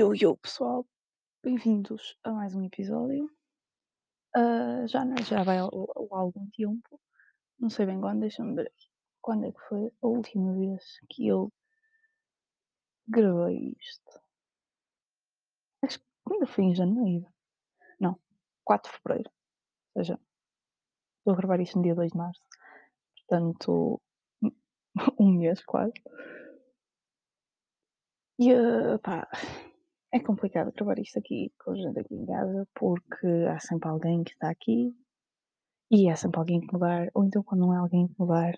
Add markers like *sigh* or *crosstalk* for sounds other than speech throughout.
Yo, yo, pessoal, bem-vindos a mais um episódio. Ah, já, não- já vai há algum tempo, não sei bem quando, deixa-me ver aqui. Quando é que foi a última vez que eu gravei isto? Acho que ainda foi em janeiro. Não, 4 de fevereiro. Ou seja, estou a gravar isto no dia 2 de março. Portanto, *laughs* um mês quase. E, ah, pá, é complicado gravar isto aqui com gente aqui em casa porque há sempre alguém que está aqui E é sempre alguém que mudar, ou então quando não é alguém que mudar,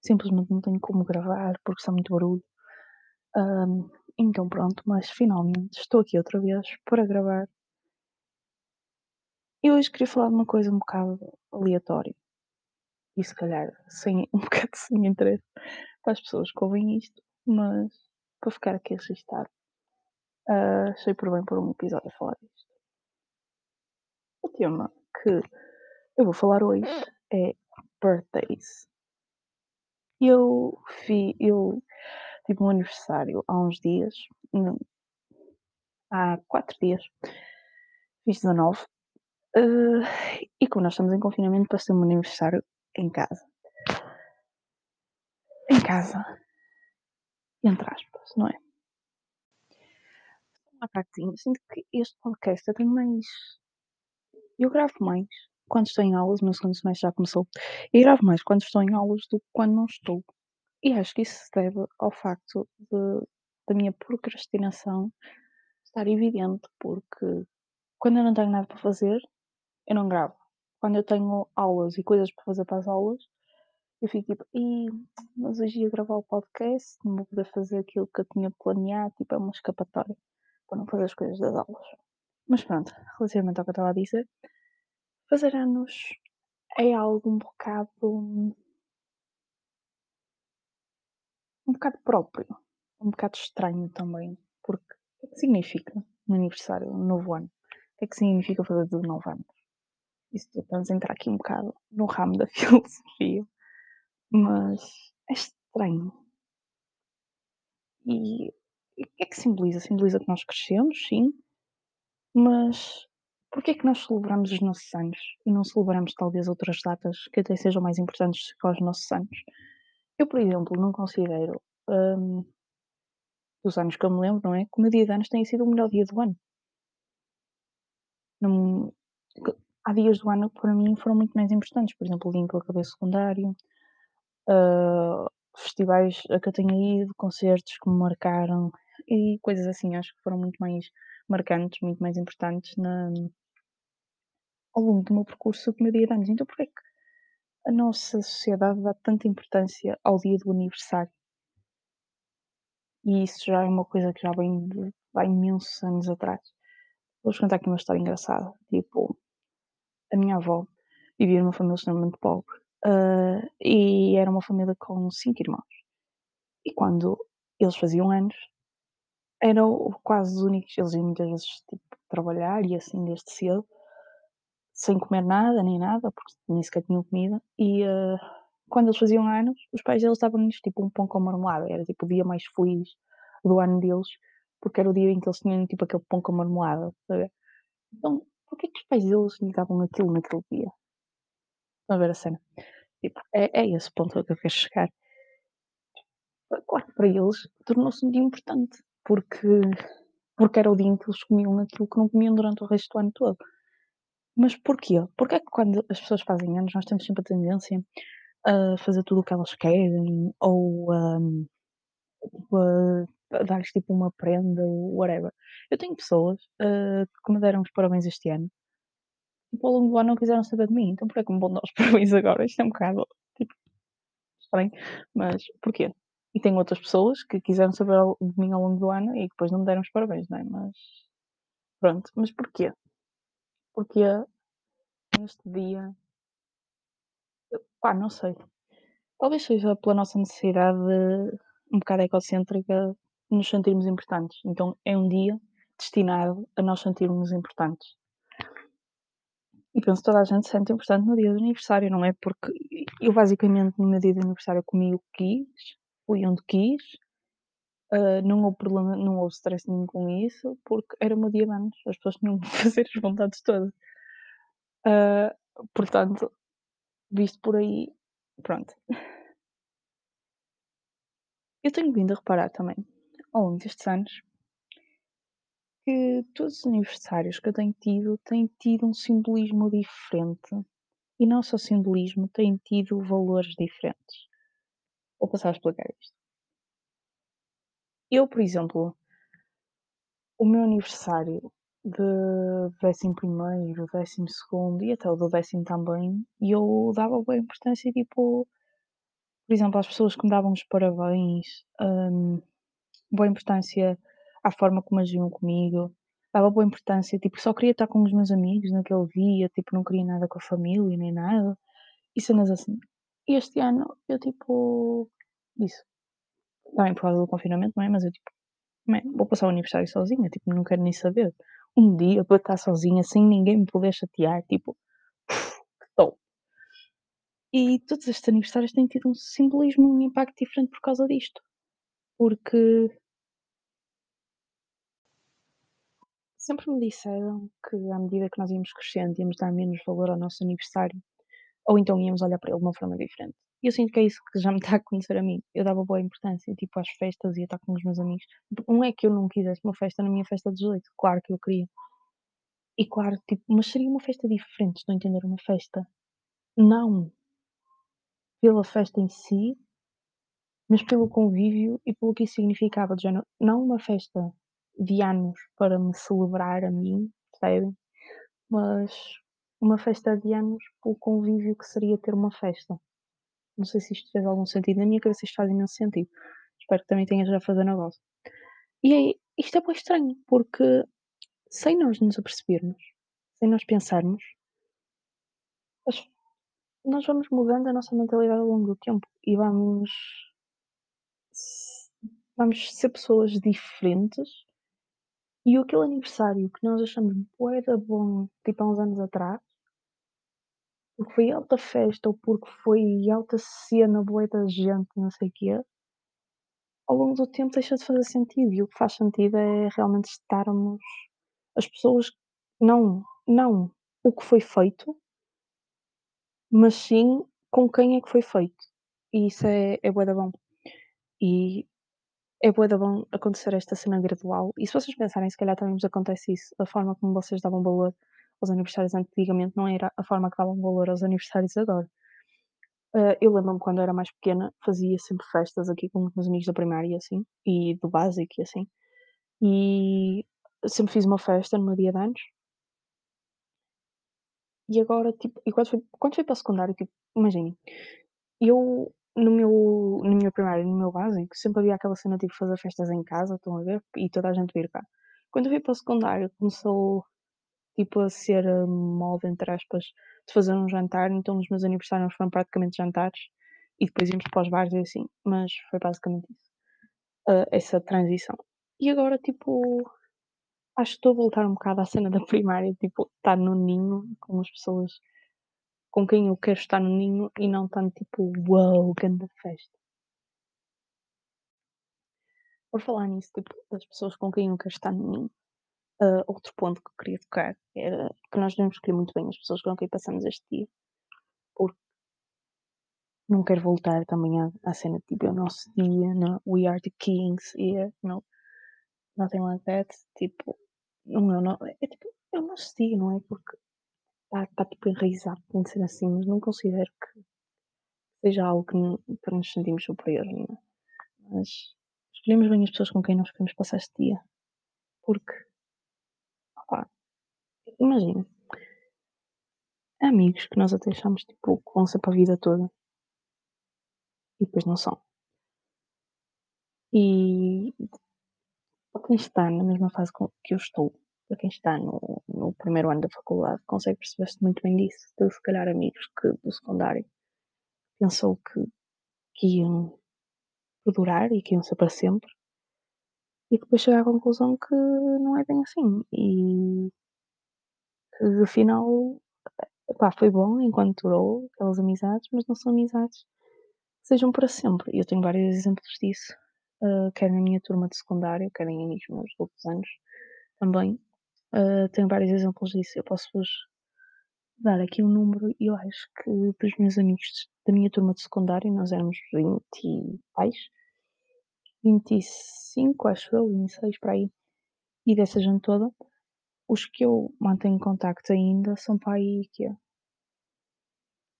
simplesmente não tenho como gravar porque está muito barulho. Ahm, então pronto, mas finalmente estou aqui outra vez para gravar. E hoje queria falar de uma coisa um bocado aleatória. E se calhar sem, *laughs* um bocado sem interesse para as pessoas que ouvem isto, mas para ficar aqui registado, ah, achei por bem por um episódio a falar disto. O tema que eu vou falar hoje é birthdays. Eu, fi, eu tive um aniversário há uns dias, não, há quatro dias, fiz 19, eh, e como nós estamos em confinamento, passei meu aniversário em casa. Em casa. Entre aspas, não é? Uma cartinha. Sinto que este podcast eu tenho mais. Eu gravo mais quando estou em aulas, meu segundo semestre já começou, e gravo mais quando estou em aulas do que quando não estou. E acho que isso se deve ao facto de, da minha procrastinação estar evidente, porque quando eu não tenho nada para fazer, eu não gravo. Quando eu tenho aulas e coisas para fazer para as aulas, eu fico tipo, Ih, mas hoje ia gravar o podcast, não vou poder fazer aquilo que eu tinha planeado, tipo, é uma escapatória para não fazer as coisas das aulas. Mas pronto, relativamente ao que eu estava a dizer, fazer anos é algo um bocado. um bocado próprio, um bocado estranho também, porque o que é que significa um aniversário, um novo ano? O que é que significa fazer 19 anos? Isso vamos entrar aqui um bocado no ramo da *laughs* filosofia, mas é estranho. E, o que é que simboliza? Simboliza que nós crescemos, sim, mas porquê é que nós celebramos os nossos anos e não celebramos talvez outras datas que até sejam mais importantes que os nossos anos? Eu, por exemplo, não considero, hum, dos anos que eu me lembro, não é? Que o meu dia de anos tenha sido o melhor dia do ano. Não, há dias do ano que para mim foram muito mais importantes, por exemplo, o dia em que eu acabei secundário, ah, festivais a que eu tenha ido, concertos que me marcaram e coisas assim, acho que foram muito mais marcantes, muito mais importantes na, ao longo do meu percurso do meu dia de anos. Então porquê é que a nossa sociedade dá tanta importância ao dia do aniversário? E isso já é uma coisa que já vem de há imensos anos atrás. Vou-vos contar aqui uma história engraçada. Tipo, a minha avó vivia numa família extremamente pobre ah, e era uma família com cinco irmãos. E quando eles faziam anos, eram quase os únicos. Eles iam muitas vezes tipo, trabalhar e assim desde cedo, sem comer nada nem nada, porque nem sequer tinham comida. E ah, quando eles faziam anos, os pais deles davam-lhes tipo um pão com marmelada. Era tipo o dia mais feliz do ano deles, porque era o dia em que eles tinham tipo aquele pão com marmelada. Sabe? Então, porquê que os pais deles lhe davam aquilo naquele dia? Estão a ver a cena? Tipo, é, é esse ponto que eu quero chegar. Claro para eles tornou-se um dia importante, porque, porque era o dia em que eles comiam aquilo que não comiam durante o resto do ano todo. Mas porquê? Porque é que quando as pessoas fazem anos nós temos sempre a tendência a fazer tudo o que elas querem ou a, dar-lhes tipo uma prenda ou whatever. Eu tenho pessoas ah, que me deram os parabéns este ano tipo, ao longo do ano não quiseram saber de mim, então porquê é que me vão dar os *laughs* parabéns agora? Isto é um bocado, tipo, estranho, mas porquê? E tem outras pessoas que quiseram saber de mim ao longo do ano e que depois não me deram os parabéns, não é? Mas pronto, mas porquê? Porque neste dia, pá, não sei. Talvez seja pela nossa necessidade de- um bocado egocêntrica de nos sentirmos importantes. Então é um dia destinado a nós sentirmos importantes. E penso que toda a gente se sente importante no dia do aniversário, não é? Porque eu basicamente no meu dia de aniversário comi o que quis, fui onde quis, Ah, não houve problema, não houve stress nenhum com isso, porque era o meu dia de anos, as pessoas tinham que *laughs* fazer as vontades todas. Ah, portanto, visto por aí, pronto. Eu tenho vindo a reparar também, ao longo destes anos, que todos os aniversários que eu tenho tido têm tido um simbolismo diferente. E não só simbolismo, têm tido valores diferentes. Vou passar a explicar isto. Eu, por exemplo, o meu aniversário de décimo primeiro, décimo segundo e até o do décimo também, e eu dava boa importância, tipo, por exemplo, às pessoas que me davam os parabéns, hum, boa importância à forma como agiam comigo, dava boa importância, tipo, só queria estar com os meus amigos naquele dia, tipo, não queria nada com a família nem nada, e cenas assim. Este ano eu, tipo, disse, também por causa do confinamento, não é? Mas eu, tipo, Man, vou passar o aniversário sozinha, tipo, não quero nem saber. Um dia para estar sozinha sem ninguém me poder chatear, tipo, *laughs* que top. E todos estes aniversários têm tido um simbolismo, um impacto diferente por causa disto. Porque sempre me disseram que à medida que nós íamos crescendo, íamos dar menos valor ao nosso aniversário, ou então íamos olhar para ele de uma forma diferente. E eu sinto que é isso que já me está a acontecer a mim. Eu dava boa importância, tipo, às festas, ia estar com os meus amigos. Não é que eu não quisesse uma festa na minha festa de 18, claro que eu queria. E claro, tipo, mas seria uma festa diferente, estou a entender? Uma festa não pela festa em si, mas pelo convívio e pelo que isso significava, do género, não uma festa de anos para me celebrar a mim, percebem? Mas uma festa de anos pelo convívio que seria ter uma festa. Não sei se isto fez algum sentido, na minha cabeça isto faz imenso sentido. Espero que também tenha já a fazer vossa. E é, isto é bem estranho, porque sem nós nos apercebermos, sem nós pensarmos, nós vamos mudando a nossa mentalidade ao longo do tempo e vamos vamos ser pessoas diferentes e aquele aniversário que nós achamos bué da bom, tipo há uns anos atrás, porque foi alta festa ou porque foi alta cena, bué da gente, não sei o quê, ao longo do tempo deixa de fazer sentido e o que faz sentido é realmente estarmos as pessoas não não o que foi feito, mas sim com quem é que foi feito. E isso é é bué da bom. E é bué da bom acontecer esta cena gradual. E se vocês pensarem, se calhar também vos acontece isso, a forma como vocês davam valor aos aniversários antigamente não era a forma que davam valor aos aniversários agora. Ah, eu lembro-me quando era mais pequena, fazia sempre festas aqui com os meus amigos da primária e assim, e do básico e assim. E sempre fiz uma festa no meu dia de anos. E agora, tipo, e quando fui, quando fui para o secundário, tipo, imaginem, eu no meu, na minha primária e no meu básico, sempre havia aquela cena tipo fazer festas em casa, estão a ver? E toda a gente vir cá. Quando eu fui para o secundário, começou tipo a ser a moda, entre aspas, de fazer um jantar, então os meus aniversários foram praticamente jantares e depois íamos para os bares e assim, mas foi basicamente isso, ah, essa transição. E agora, tipo, acho que estou a voltar um bocado à cena da primária, tipo, estar no ninho com as pessoas com quem eu quero estar no ninho e não tanto tipo, uau, grande festa. Por falar nisso, tipo, das pessoas com quem eu quero estar no ninho, ah, outro ponto que eu queria tocar era que nós devemos escolher muito bem as pessoas com quem passamos este dia, porque não quero voltar também à, à cena tipo, é o nosso dia, não, we are the kings here, no, nothing like that, tipo, não é, o no- é tipo, é o nosso dia, não é? Porque está tá, tipo enraizado, tem de ser assim, mas não considero que seja algo que n- para nos sentirmos superiores, não é? Mas escolhemos bem as pessoas com quem nós queremos passar este dia, porque, imagina, amigos que nós até achamos tipo, que vão ser para a vida toda e depois não são. E para quem está na mesma fase que eu estou, para quem está no, no primeiro ano da faculdade, consegue perceber-se muito bem disso. De se calhar amigos que do secundário pensou que, que iam perdurar e que iam ser para sempre, e depois chegar à conclusão que não é bem assim. E que afinal, pá, foi bom enquanto durou aquelas amizades, mas não são amizades que sejam para sempre. E eu tenho vários exemplos disso. hã, quer na minha turma de secundário, quer em amigos meus de outros anos também. Hã, tenho vários exemplos disso. Eu posso-vos dar aqui um número eu acho que dos meus amigos da minha turma de secundário, nós éramos 20 e tais, 25, acho eu, 26 para aí, e dessa gente toda, os que eu mantenho contacto ainda são para aí quê?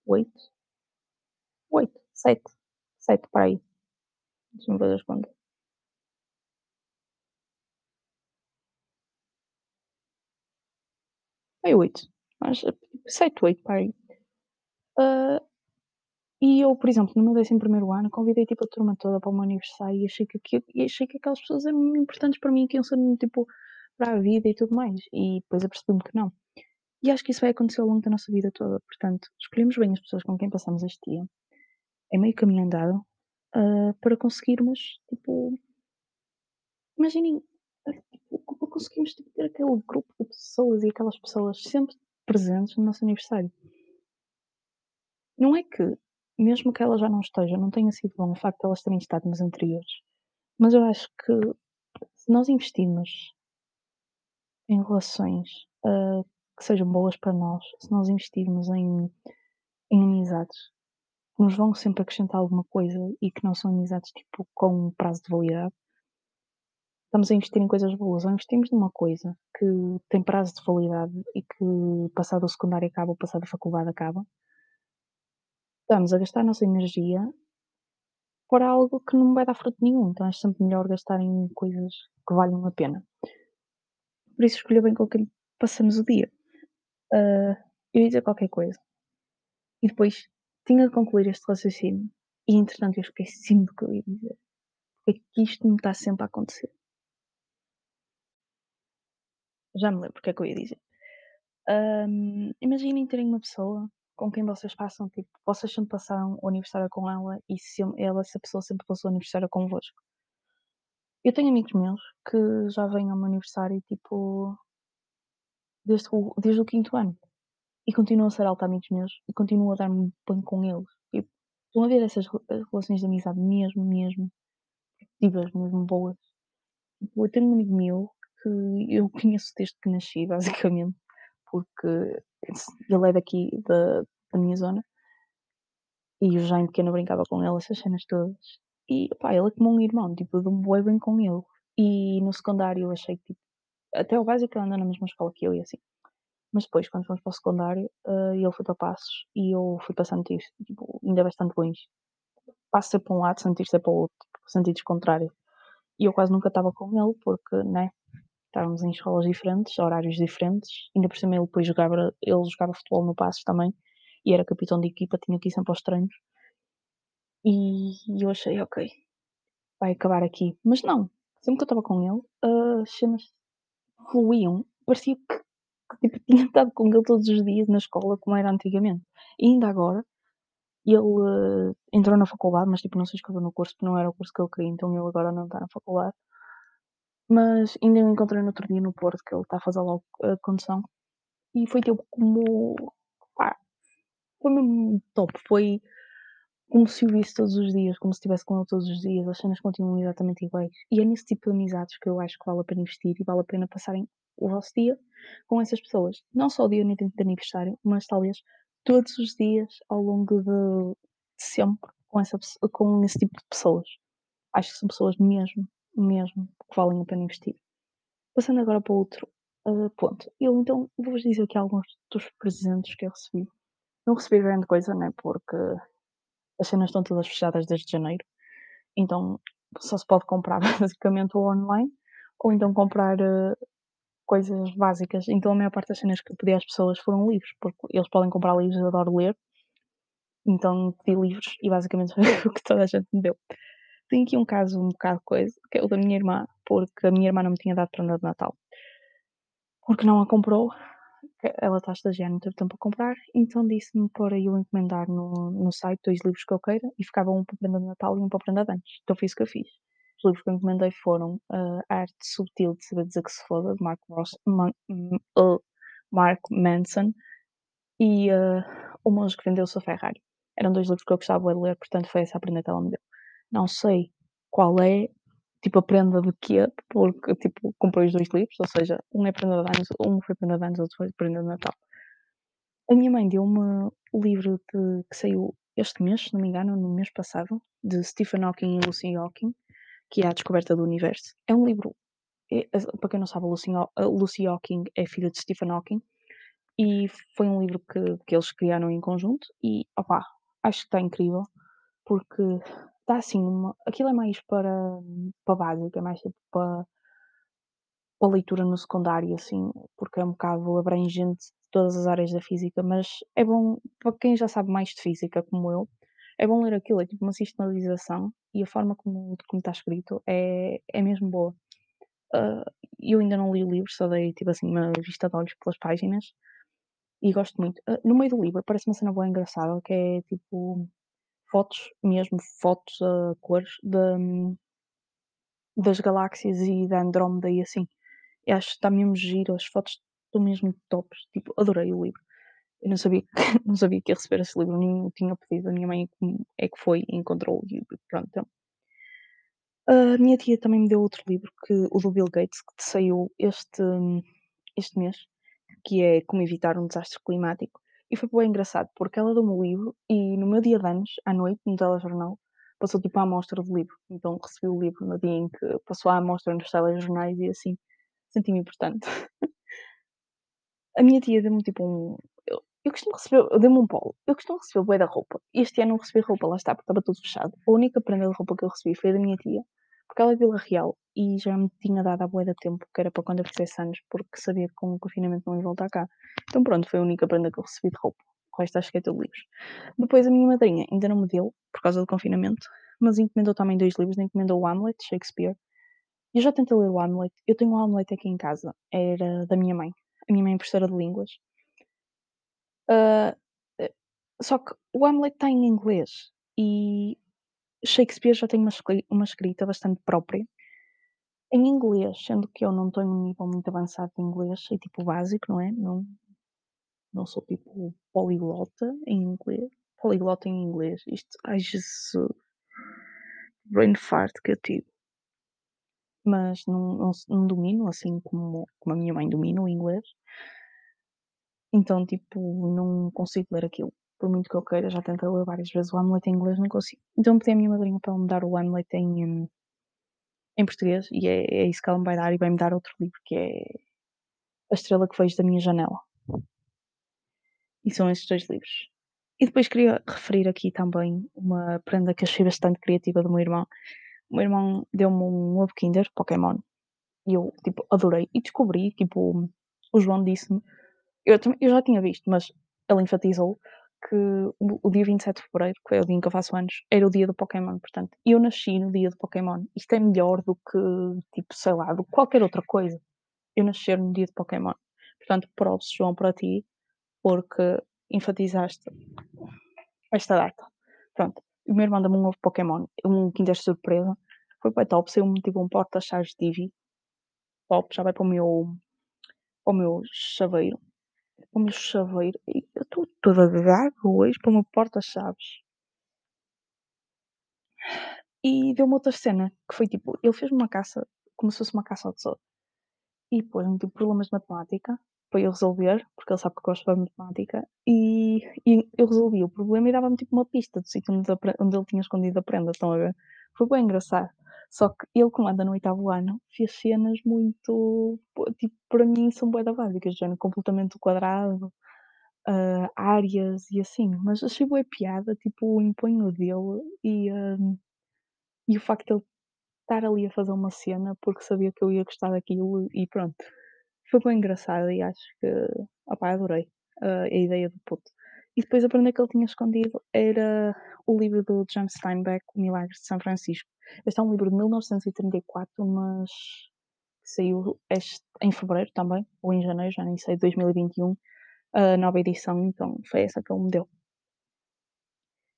8? 8, 7, 7 para aí. Deixa-me fazer as contas. Aí 8, mas 7, 8 para aí. Ah, e eu, por exemplo, no meu 11º ano, convidei, tipo, a turma toda para o meu aniversário e achei que aquilo e achei que aquelas pessoas eram importantes para mim, que iam ser tipo, para a vida e tudo mais. E depois apercebi-me que não. E acho que isso vai acontecer ao longo da nossa vida toda. Portanto, escolhemos bem as pessoas com quem passamos este dia. É meio caminho andado, ah, para conseguirmos, tipo imaginem, ah, tipo, para conseguirmos, tipo, ter aquele grupo de pessoas e aquelas pessoas sempre presentes no nosso aniversário. Não é que, mesmo que ela já não esteja, não tenha sido bom o facto de elas terem estado nos anteriores, mas eu acho que se nós investirmos em relações, ah, que sejam boas para nós, se nós investirmos em em amizades que nos vão sempre acrescentar alguma coisa e que não são amizades, tipo, com prazo de validade estamos a investir em coisas boas, ou investimos numa coisa que tem prazo de validade e que passado o secundário acaba ou passado a faculdade acaba, estamos a gastar a nossa energia por algo que não vai dar fruto nenhum, então é sempre melhor gastar em coisas que valham a pena. Por isso escolha bem com quem passamos o dia. Ah, eu ia dizer qualquer coisa e depois tinha de concluir este raciocínio e entretanto eu esqueci-me do que eu ia dizer. É que isto me está sempre a acontecer. Já me lembro o que é que eu ia dizer. Hum, imaginem terem uma pessoa com quem vocês passam, tipo, vocês sempre passaram o aniversário com ela e se ela, essa pessoa sempre passou o aniversário convosco. Eu tenho amigos meus que já vêm ao meu aniversário, tipo, desde o, desde o quinto ano e continuam a ser alto amigos meus e continuo a dar-me bem com eles. Tipo, estão a ver essas re- relações de amizade mesmo, mesmo, vivas, mesmo boas. Tipo, eu tenho um amigo meu que eu *laughs* conheço desde que nasci, *laughs* basicamente, porque ele é daqui da, da minha zona e eu já em pequena brincava com ele, essas cenas todas. E pá, ele é como um irmão, tipo, eu dou-me bem com ele. E no secundário eu achei que, tipo, até o básico ele anda na mesma escola que eu e assim. Mas depois, quando fomos para o secundário, eh, ele foi para Passos e eu fui para Santos, tipo, ainda bastante longe. Passo ser para um lado, Santos ser para o outro, tipo, sentidos contrários. E eu quase nunca estava com ele porque, né, estávamos em escolas diferentes, horários diferentes. Ainda por cima ele depois jogava, ele jogava futebol no Passos também e era capitão de equipa, tinha que ir sempre aos treinos. E eu achei, ok, vai acabar aqui. Mas não, sempre que eu estava com ele, as cenas fluíam. Parecia que, que tipo, *laughs* tinha estado com ele todos os dias na escola, como era antigamente. E ainda agora, ele eh, entrou na faculdade, mas tipo, não se inscreveu no curso, porque não era o curso que ele queria, então ele agora não está na faculdade. Mas ainda o encontrei no outro dia no Porto, que ele está a fazer logo a condução. E foi tipo como. Pá, foi mesmo top. Foi como se o visse todos os dias, como se estivesse com ele todos os dias, as cenas continuam exatamente iguais. E é nesse tipo de amizades que eu acho que vale a pena investir e vale a pena passarem o vosso dia com essas pessoas. Não só o dia de aniversário, mas talvez todos os dias ao longo de, sempre com, essa, com esse tipo de pessoas. Acho que são pessoas mesmo, mesmo, que valem a pena investir. Passando agora para outro ah, ponto. Eu então vou-vos dizer aqui alguns dos presentes que eu recebi. Não recebi grande coisa, né? Porque as cenas estão todas fechadas desde janeiro, então só se pode comprar *laughs* basicamente ou online ou então comprar eh, coisas básicas. Então a maior parte das cenas que eu pedi às pessoas foram livros, porque eles podem comprar livros, eu adoro ler, então pedi livros e basicamente *laughs* foi o que toda a gente me deu. Tenho aqui um caso um bocado coisa, que é o da minha irmã, porque a minha irmã não me tinha dado prenda de Natal. Porque não a comprou, ela está a estagiar, não teve tempo a comprar, então disse-me para eu encomendar no, no site dois livros que eu queira e ficava um para prenda de Natal e um para prenda de anos. Então foi isso que eu fiz. Os livros que eu encomendei foram uh, Arte Subtil de Saber Dizer Que Se Foda, de Mark, Ross, Man, uh, Mark Manson, e uh, O Monge que Vendeu Sua Ferrari. Eram dois livros que eu gostava de ler, portanto foi essa a prenda que ela me deu. Não sei qual é, tipo, a prenda de quê? Porque, tipo, comprei os 2 livros, ou seja, um é prenda de anos, um foi prenda de anos, outro foi prenda de Natal. A minha mãe deu-me o livro de que saiu este mês, se não me engano, no mês passado, de Stephen Hawking e Lucy Hawking, que é A Descoberta do Universo. É um livro, é, para quem não sabe, Lucy, Lucy Hawking é filha de Stephen Hawking e foi um livro que, que eles criaram em conjunto e, opá, acho que está incrível porque dá assim uma, aquilo é mais para, para básico, é mais tipo para, para leitura no secundário, assim, porque é um bocado abrangente de todas as áreas da física, mas é bom, para quem já sabe mais de física, como eu, é bom ler aquilo, é tipo uma sistematização e a forma como, como está escrito é, é mesmo boa. Uh, eu ainda não li o livro, só dei tipo assim uma vista de olhos pelas páginas e gosto muito. Uh, no meio do livro aparece uma cena boa engraçada que é tipo fotos, mesmo fotos a cores de, das galáxias e da Andrómeda e assim. Eu acho que está mesmo giro, as fotos estão mesmo tops. Tipo, adorei o livro. Eu não sabia, *laughs* não sabia que ia receber esse livro, nem o tinha pedido. A minha mãe é que foi e encontrou e pronto. Então. A minha tia também me deu outro livro, que, o do Bill Gates, que saiu este, este mês, que é Como Evitar um Desastre Climático. E foi bem engraçado, porque ela deu-me o livro e no meu dia de anos, à noite, no telejornal, passou tipo a amostra do livro. Então recebi o livro no dia em que passou a amostra nos telejornais e assim senti-me importante. *laughs* a minha tia deu-me tipo um. Eu, eu costumo receber, deu-me um polo. Eu costumo receber bué da roupa. Este ano não recebi roupa, lá está, porque estava tudo fechado. A única prenda de roupa que eu recebi foi da minha tia, porque ela é Vila Real e já me tinha dado a bué de tempo, que era para quando eu fizesse anos, porque sabia que com o confinamento não ia voltar cá. Então pronto, foi a única prenda que eu recebi de roupa. O resto acho que é tudo livros. Depois a minha madrinha ainda não me deu, por causa do confinamento, mas encomendou também dois livros, encomendou o Hamlet, Shakespeare. Eu já tentei ler o Hamlet, eu tenho o Hamlet aqui em casa, era da minha mãe. A minha mãe é professora de línguas. Uh, só que o Hamlet está em inglês e Shakespeare já tem uma, uma escrita bastante própria em inglês, sendo que eu não tenho um nível muito avançado de inglês, sei tipo básico, não é? Não, não sou tipo poliglota em inglês. Poliglota em inglês. Isto, ai Jesus. Brain fart que eu tive. Mas não, não, não domino assim como, como a minha mãe domina o inglês. Então, tipo, não consigo ler aquilo. Por muito que eu queira, já tentei ler várias vezes o Hamlet em inglês, não consigo. Então pedi à minha madrinha para ela me dar o Hamlet em, hum, em português e é, é isso que ela me vai dar e vai-me dar outro livro que é A Estrela que Vejo da Minha Janela. E são estes dois livros. E depois queria referir aqui também uma prenda que achei bastante criativa do meu irmão. O meu irmão deu-me um ovo Kinder Pokémon e eu, tipo, adorei. E descobri, tipo, o João disse-me, eu, eu já tinha visto, mas ele enfatizou que o, dia 27 de Fevereiro, que é o dia em que eu faço anos, era o dia do Pokémon, portanto, eu nasci no dia do Pokémon. Isto é melhor do que, tipo, sei lá, do que qualquer outra coisa. Eu nascer no dia do Pokémon. Portanto, props, João, para ti, porque enfatizaste esta data. Pronto, o meu irmão deu-me um novo Pokémon, um Kinder Surpresa. Foi para top, saiu-me tipo um porta-chaves Eevee. Top, já vai para o meu, para o meu chaveiro o meu chaveiro. Eu estou toda gaga hoje para meu porta-chaves. E deu-me outra cena, que foi tipo, ele fez uma caça, como se fosse uma caça ao tesouro. E pôs-me tipo problemas de matemática para eu resolver, porque ele sabe que eu gosto de matemática, e, e eu resolvi o problema e dava-me tipo uma pista do sítio onde, onde, ele tinha escondido a prenda, estão a ver? Foi bem engraçado. Só que ele, como anda no oitavo ano, fez cenas muito, tipo, para mim são bué da básicas, no completamente quadrado, uh, áreas e assim, mas achei bué piada, tipo, o empenho dele e, uh, e o facto de ele estar ali a fazer uma cena porque sabia que eu ia gostar daquilo e pronto. Foi bem engraçado e acho que, opá, adorei uh, a ideia do puto. E depois a prenda que ele tinha escondido era o livro do John Steinbeck, O Milagre de São Francisco. Este é um livro de 1934, mas saiu este, em fevereiro também, ou em janeiro, já nem sei, 2021, a nova edição, então foi essa que ele me deu.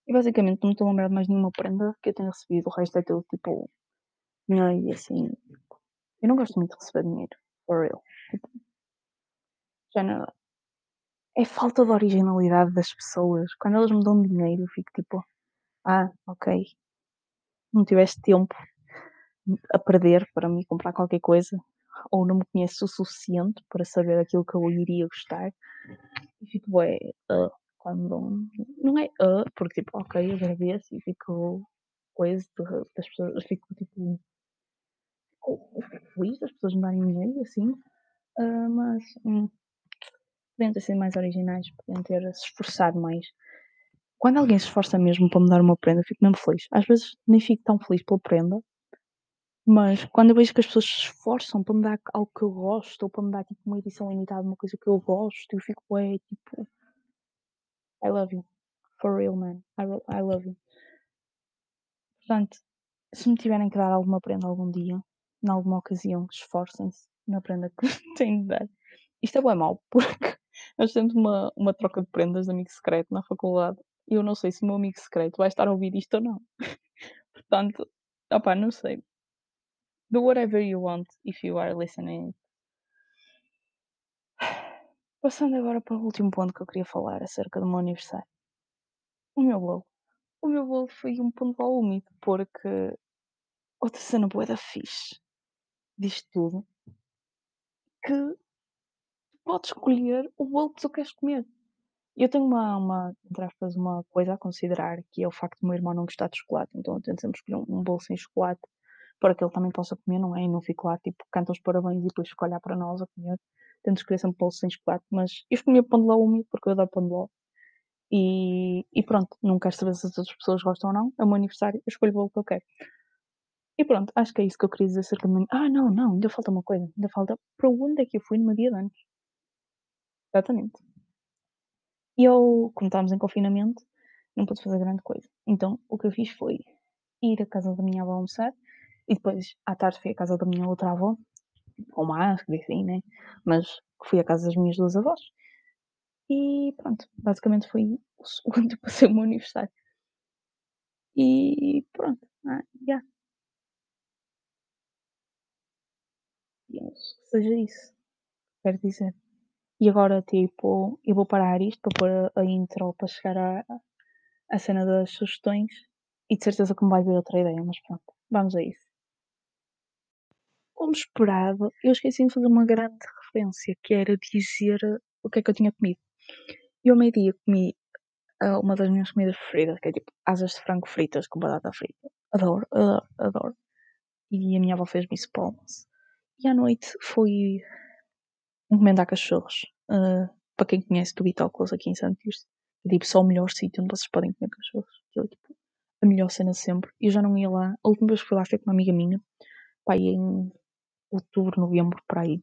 E basicamente não me estou a lembrar de mais nenhuma prenda que eu tenha recebido, o resto é tudo tipo dinheiro e assim. Eu não gosto muito de receber dinheiro, for real. Tipo, já não, é falta de originalidade das pessoas. Quando elas me dão dinheiro, eu fico tipo, ah, ok, não tiveste tempo a perder para me comprar qualquer coisa, ou não me conhece o suficiente para saber aquilo que eu iria gostar. E fico bué, hã, quando não é hã, porque tipo, ok, agradeço e fico coisa das pessoas, fico tipo fico feliz das pessoas me darem dinheiro assim, hã, mas, hum, podiam ter sido mais originais, podiam ter se esforçado mais. Quando alguém se esforça mesmo para me dar uma prenda, eu fico mesmo feliz. Às vezes nem fico tão feliz pela prenda, mas quando eu vejo que as pessoas se esforçam para me dar algo que eu gosto, ou para me dar tipo uma edição limitada uma coisa que eu gosto, eu fico bué tipo I love you. For real man. I, I love you. Portanto, se me tiverem que dar alguma prenda algum dia, em alguma ocasião, esforcem-se na prenda que *laughs* têm de dar. Isto é bem mau, porque nós temos uma, uma troca de prendas de amigo secreto na faculdade e eu não sei se o meu amigo secreto vai estar a ouvir isto ou não. *laughs* Portanto, opá, não sei. Do whatever you want if you are listening. Passando agora para o último ponto que eu queria falar acerca do meu aniversário. O meu bolo. O meu bolo foi um ponto úmido, porque outra cena boa da fixe disto tudo que podes escolher o bolo que tu queres comer. Eu tenho uma, uma, entre aspas, uma coisa a considerar, que é o facto do meu irmão não gostar de chocolate, então eu tento sempre escolher um, um bolo sem chocolate para que ele também possa comer, não é? E não fique lá, tipo, canta os parabéns e depois fica olhar para nós a comer. Tento escolher sempre bolo sem chocolate, mas eu escolhi pão de ló úmido porque eu adoro pão de ló. E, e pronto, não quero saber se as outras pessoas gostam ou não. É o meu aniversário, eu escolho o bolo que eu quero. E pronto, acho que é isso que eu queria dizer acerca do meu. Ah, não, não, ainda falta uma coisa. Ainda falta para onde é que eu fui no meu dia de anos. Exatamente. E eu, como estávamos em confinamento, não pude fazer grande coisa. Então o que eu fiz foi ir à casa da minha avó almoçar e depois à tarde fui à casa da minha outra avó, com máscara e assim, né? Mas fui à casa das minhas duas avós. E pronto, basicamente foi o *laughs* segundo que passei o meu aniversário. E pronto, ah, yeah. Que seja isso, quero dizer. E agora, tipo, eu vou parar isto para pôr a, a intro para chegar à, cena das sugestões e de certeza que me vai ver outra ideia, mas pronto, vamos a isso. Como esperado, eu esqueci de fazer uma grande referência, que era dizer o que é que eu tinha comido. Eu ao meio-dia comi uh, uma das minhas comidas preferidas, que é tipo asas de frango fritas com batata frita. Adoro, adoro, adoro. E a minha avó fez-me isso. E à noite encomendar cachorros. Uh, para quem conhece do Bitóculos aqui em Santo Tirso. É tipo só o melhor sítio onde vocês podem comer cachorros. Aquilo é tipo a melhor cena sempre. E eu já não ia lá. A última vez que fui lá foi com uma amiga minha. Pai, em outubro, novembro, por aí.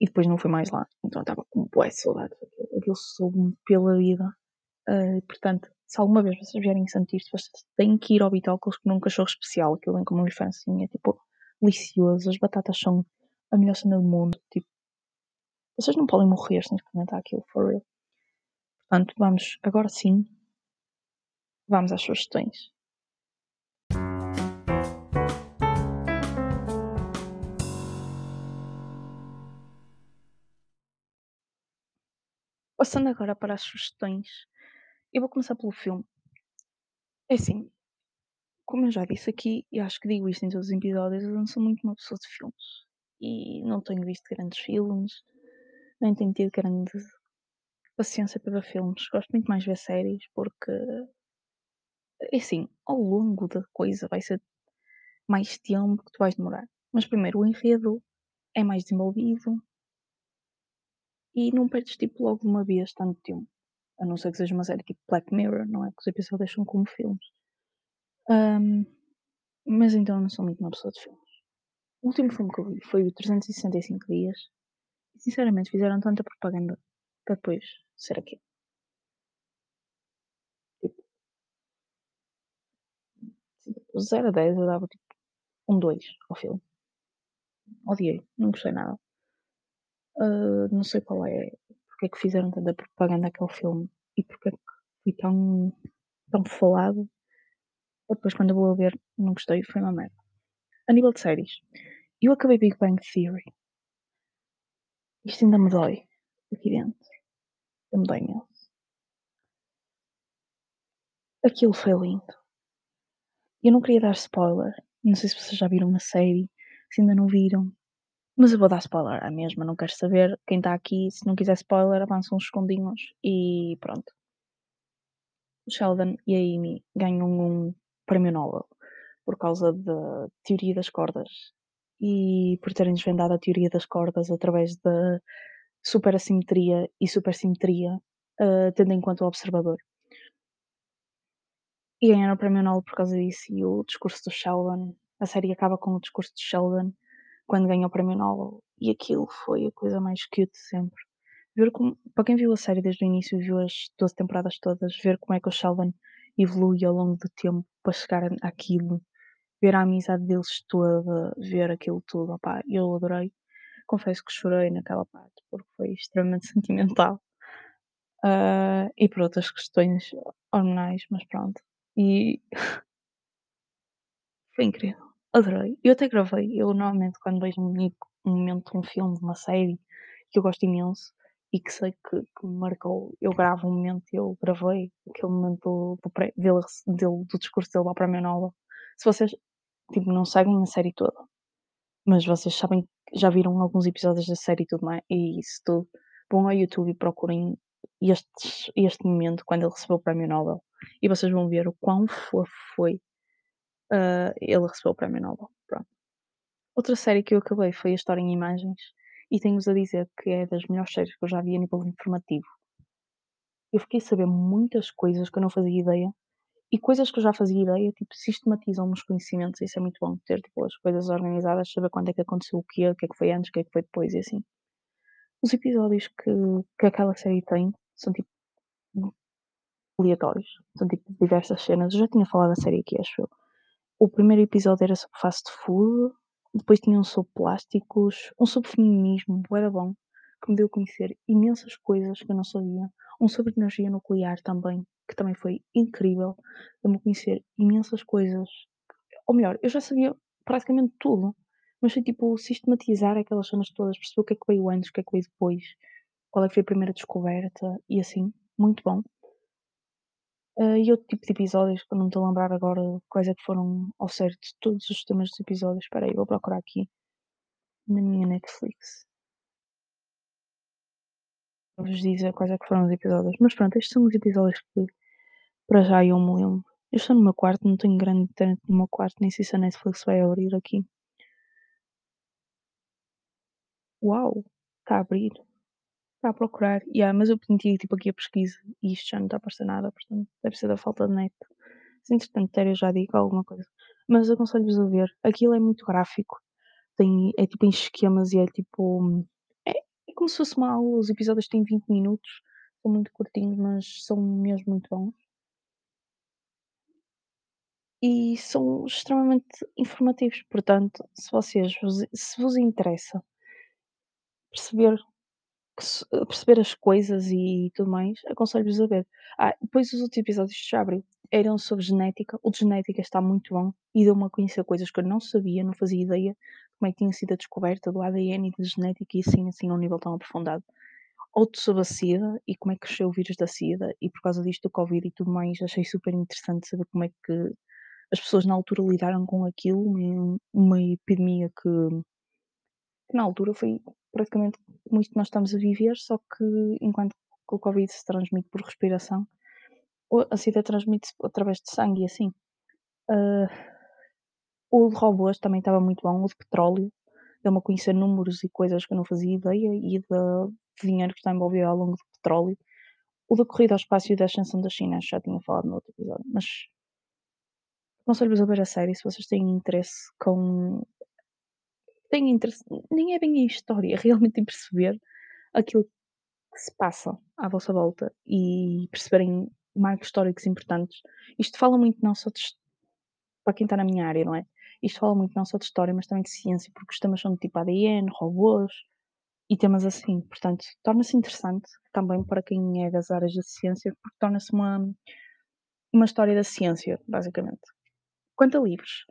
E depois não fui mais lá. Então eu estava com boas saudades. Aquilo, soube-me pela vida. Uh, portanto, se alguma vez vocês vierem em Santirce, vocês têm que ir ao Bitóculos comer um cachorro especial. Aquilo vem com uma é tipo delicioso. As batatas são a melhor cena do mundo. Tipo, vocês não podem morrer sem experimentar aquilo, for real. Portanto, vamos, agora sim, vamos às sugestões. Passando agora para as sugestões, eu vou começar pelo filme. É assim, como eu já disse aqui, e acho que digo isto em todos os episódios, eu não sou muito uma pessoa de filmes. E não tenho visto grandes filmes, nem tenho tido grande paciência para ver filmes. Gosto muito mais de ver séries, porque, é assim, ao longo da coisa vai ser mais tempo que tu vais demorar. Mas primeiro o enredo é mais desenvolvido, e não perdes tipo logo uma vez tanto tempo. A não ser que seja uma série tipo Black Mirror, não é? Que os episódios são como filmes. Um, mas então eu não sou muito uma pessoa de filmes. O último filme que eu vi foi o 365 Dias. E sinceramente fizeram tanta propaganda para depois ser aquilo. Tipo, 0 a 10 eu dava tipo um 2 ao filme. Odiei, não gostei nada. Uh, não sei qual é, porque é que fizeram tanta propaganda aquele filme e porque é que foi tão, tão falado. Depois, quando eu vou ver, não gostei, foi uma merda. A nível de séries, eu acabei Big Bang Theory. Isto ainda me dói aqui dentro. Eu me dói. Aquilo foi lindo. Eu não queria dar spoiler, Não sei se vocês já viram a série, se ainda não viram, mas eu vou dar spoiler à mesma, não quero saber. Quem está aqui, se não quiser spoiler, avança uns segundinhos e pronto. O Sheldon e a Amy ganham um prémio Nobel por causa da teoria das cordas e por terem desvendado a teoria das cordas através da superassimetria e supersimetria, uh, tendo em conta o observador. E ganharam o prémio Nobel por causa disso e o discurso do Sheldon, a série acaba com o discurso de Sheldon quando ganha o prémio Nobel e aquilo foi a coisa mais cute sempre. Ver como, para quem viu a série desde o início e viu as 12 temporadas todas, ver como é que o Sheldon evolui ao longo do tempo para chegar àquilo, ver a amizade deles toda, ver aquilo tudo, opá, eu adorei. Confesso que chorei naquela parte porque foi extremamente *laughs* sentimental. Uh, e por outras questões hormonais, mas pronto. E *laughs* foi incrível, adorei. Eu até gravei, eu normalmente quando vejo um, momento, um filme, uma série que eu gosto imenso e que sei que, que me marcou, eu gravo um momento eu gravei aquele momento do, do, dele, dele, do discurso dele para a minha nova. Se vocês tipo, não seguem a série toda, mas vocês sabem, já viram alguns episódios da série e tudo mais, e isso tudo, vão ao YouTube e procurem este, este momento quando ele recebeu o prémio Nobel e vocês vão ver o quão fofo foi uh, ele recebeu o prémio Nobel. Pronto. Outra série que eu acabei foi a História em Imagens e tenho-vos a dizer que é das melhores séries que eu já vi a nível informativo. Eu fiquei a saber muitas coisas que eu não fazia ideia e coisas que eu já fazia ideia, tipo, sistematizam os conhecimentos, isso é muito bom, ter tipo, as coisas organizadas, saber quando é que aconteceu o quê, o que é que foi antes, o que é que foi depois e assim. Os episódios que, que aquela série tem são tipo aleatórios, são tipo diversas cenas. Eu já tinha falado da série aqui, acho eu. O primeiro episódio era sobre fast food, depois tinha um sobre plásticos, um sobre feminismo, era bom, que me deu a conhecer imensas coisas que eu não sabia. Um sobre energia nuclear também, que também foi incrível, deu-me a conhecer imensas coisas. Ou melhor, eu já sabia praticamente tudo, mas foi tipo sistematizar aquelas cenas todas, perceber o que é que veio antes, o que é que veio depois, qual é que foi a primeira descoberta e assim, muito bom. Uh, e outro tipo de episódios que não estou a lembrar agora quais é que foram ao certo todos os temas dos episódios. Espera aí, vou procurar aqui na minha Netflix. Vou vos dizer quais é que foram os episódios. Mas pronto, estes são os episódios que para já eu me lembro. Eu estou no meu quarto, não tenho grande internet no meu quarto, nem sei se a Netflix vai abrir aqui. Uau, está a abrir. Está a procurar. Yeah, mas eu meti tipo aqui a pesquisa e isto já não está a aparecer nada, portanto deve ser da falta de net. Se entretanto ter eu já digo alguma coisa. Mas aconselho-vos a ver. Aquilo é muito gráfico. Tem, é tipo em esquemas e é tipo. É, é como se fosse aula. Os episódios têm 20 minutos. São muito curtinhos, mas são mesmo muito bons. E são extremamente informativos. Portanto, se vocês se vos interessa perceber perceber as coisas e tudo mais, aconselho-vos a ver. Ah, depois os outros episódios de Chabril eram sobre genética. O de genética está muito bom e deu-me a conhecer coisas que eu não sabia, não fazia ideia como é que tinha sido a descoberta do ADN e da genética e assim, assim, a um nível tão aprofundado. Outro sobre a SIDA e como é que cresceu o vírus da SIDA e por causa disto do Covid e tudo mais, achei super interessante saber como é que as pessoas na altura lidaram com aquilo, uma, epidemia que, que na altura foi praticamente como isto nós estamos a viver, só que enquanto que o Covid se transmite por respiração, a SIDA transmite-se através de sangue e assim. Uh, o de robôs também estava muito bom, o de petróleo, deu-me a conhecer números e coisas que eu não fazia ideia e de, dinheiro que está envolvido ao longo do petróleo. O da corrida ao espaço e da ascensão da China, já tinha falado no outro episódio, mas aconselho-vos a ver a série se vocês têm interesse com têm interesse, nem é bem em história, *laughs* realmente em perceber aquilo que se passa à vossa volta e perceberem marcos históricos importantes. Isto fala muito não só de para quem está na minha área, não é? Isto fala muito não só de história, mas também de ciência, porque os temas são de tipo ADN, robôs e temas assim. Portanto, torna-se interessante também para quem é das áreas da ciência, porque torna-se uma, uma história da ciência, basicamente. Quanto a livros,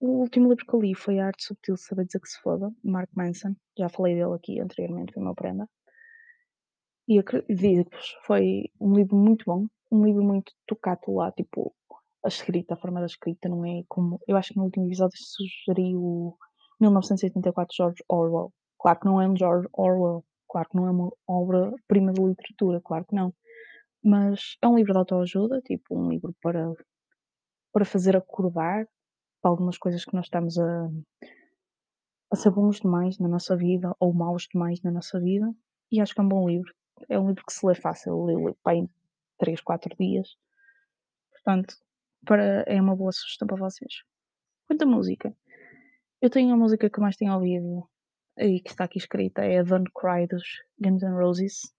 o último livro que eu li foi A Arte Subtil de Saber Dizer Que Se Foda, Mark Manson. Já falei dele aqui anteriormente, foi uma prenda. E digo-vos, foi um livro muito bom, um livro muito tocado lá, tipo, a escrita, a forma da escrita não é como eu acho que no último episódio sugeri o 1984 de George Orwell. Claro que não é um George Orwell, claro que não é uma obra-prima de literatura, claro que não. Mas é um livro de autoajuda, tipo um livro para para fazer acordar para algumas coisas que nós estamos a a ser bons demais na nossa vida ou maus demais na nossa vida, e acho que é um bom livro. É um livro que se lê fácil, eu leio em 3, 4 dias, portanto, para é uma boa sugestão para vocês. Quanto à música, eu tenho a música que mais tenho ouvido, e que está aqui escrita, é a Don't Cry dos Guns N' Roses,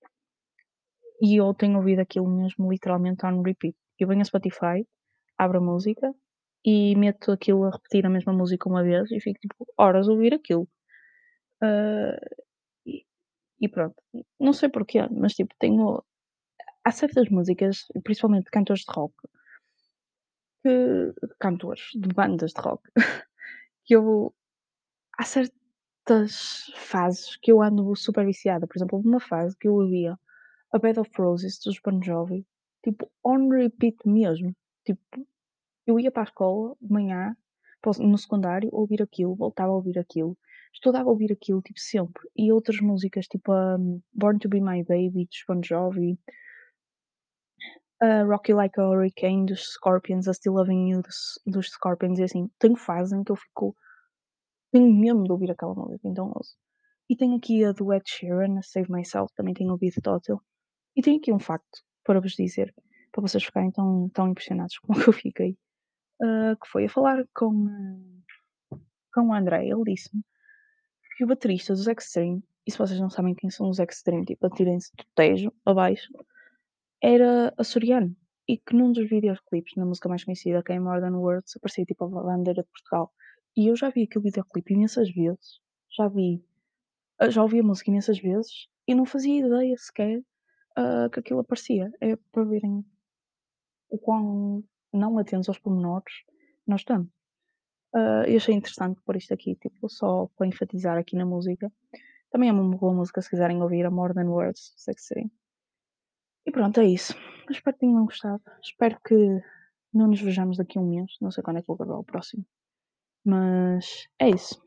e eu tenho ouvido aquilo mesmo literalmente on repeat. Eu venho ao Spotify, abro a música e meto aquilo a repetir a mesma música uma vez e fico tipo horas a ouvir aquilo. Ah, e e pronto, não sei porquê, mas tipo tenho há certas músicas, principalmente de cantores de rock, que cantores, de bandas de rock, *laughs* que eu há certas fases que eu ando super viciada. Por exemplo, houve uma fase que eu ouvia a Bed of Roses dos Bon Jovi, tipo on repeat mesmo. Tipo, eu ia para a escola de manhã, no secundário, ouvir aquilo, voltava a ouvir aquilo, estudava a ouvir aquilo, tipo, sempre. E outras músicas, tipo, hum, Born to Be My Baby dos Bon Jovi, a Rock You Like a Hurricane dos Scorpions, a Still Loving You dos dos Scorpions e assim, tenho fases em que eu fico tenho mesmo de ouvir aquela música, então ouço. E tenho aqui a do Ed Sheeran, a Save Myself, também tenho ouvido total. E tenho aqui um facto para vos dizer, para vocês ficarem tão tão impressionados *laughs* como eu fiquei, ah, que foi a falar com, ah, com o André, ele disse-me que o baterista dos Extreme, e se vocês não sabem quem são os Extreme, tipo, atirem-se do tejo abaixo, era açoriano. E que num dos videoclipes, na música mais conhecida, que é More Than Words, aparecia tipo a bandeira de Portugal. E eu já vi aquele videoclipe imensas vezes, já vi, ah, já ouvi a música imensas vezes e não fazia ideia sequer, ah, que aquilo aparecia. É para verem o quão não atentos aos pormenores nós estamos. Ah, eu achei interessante pôr isto aqui, tipo, só para enfatizar aqui na música. Também é uma boa música se quiserem ouvir, a More Than Words, sei que seria. E pronto, é isso. Espero que tenham gostado. Espero que não nos vejamos daqui a um mês. Não sei quando é que vou gravar o próximo. Mas é isso.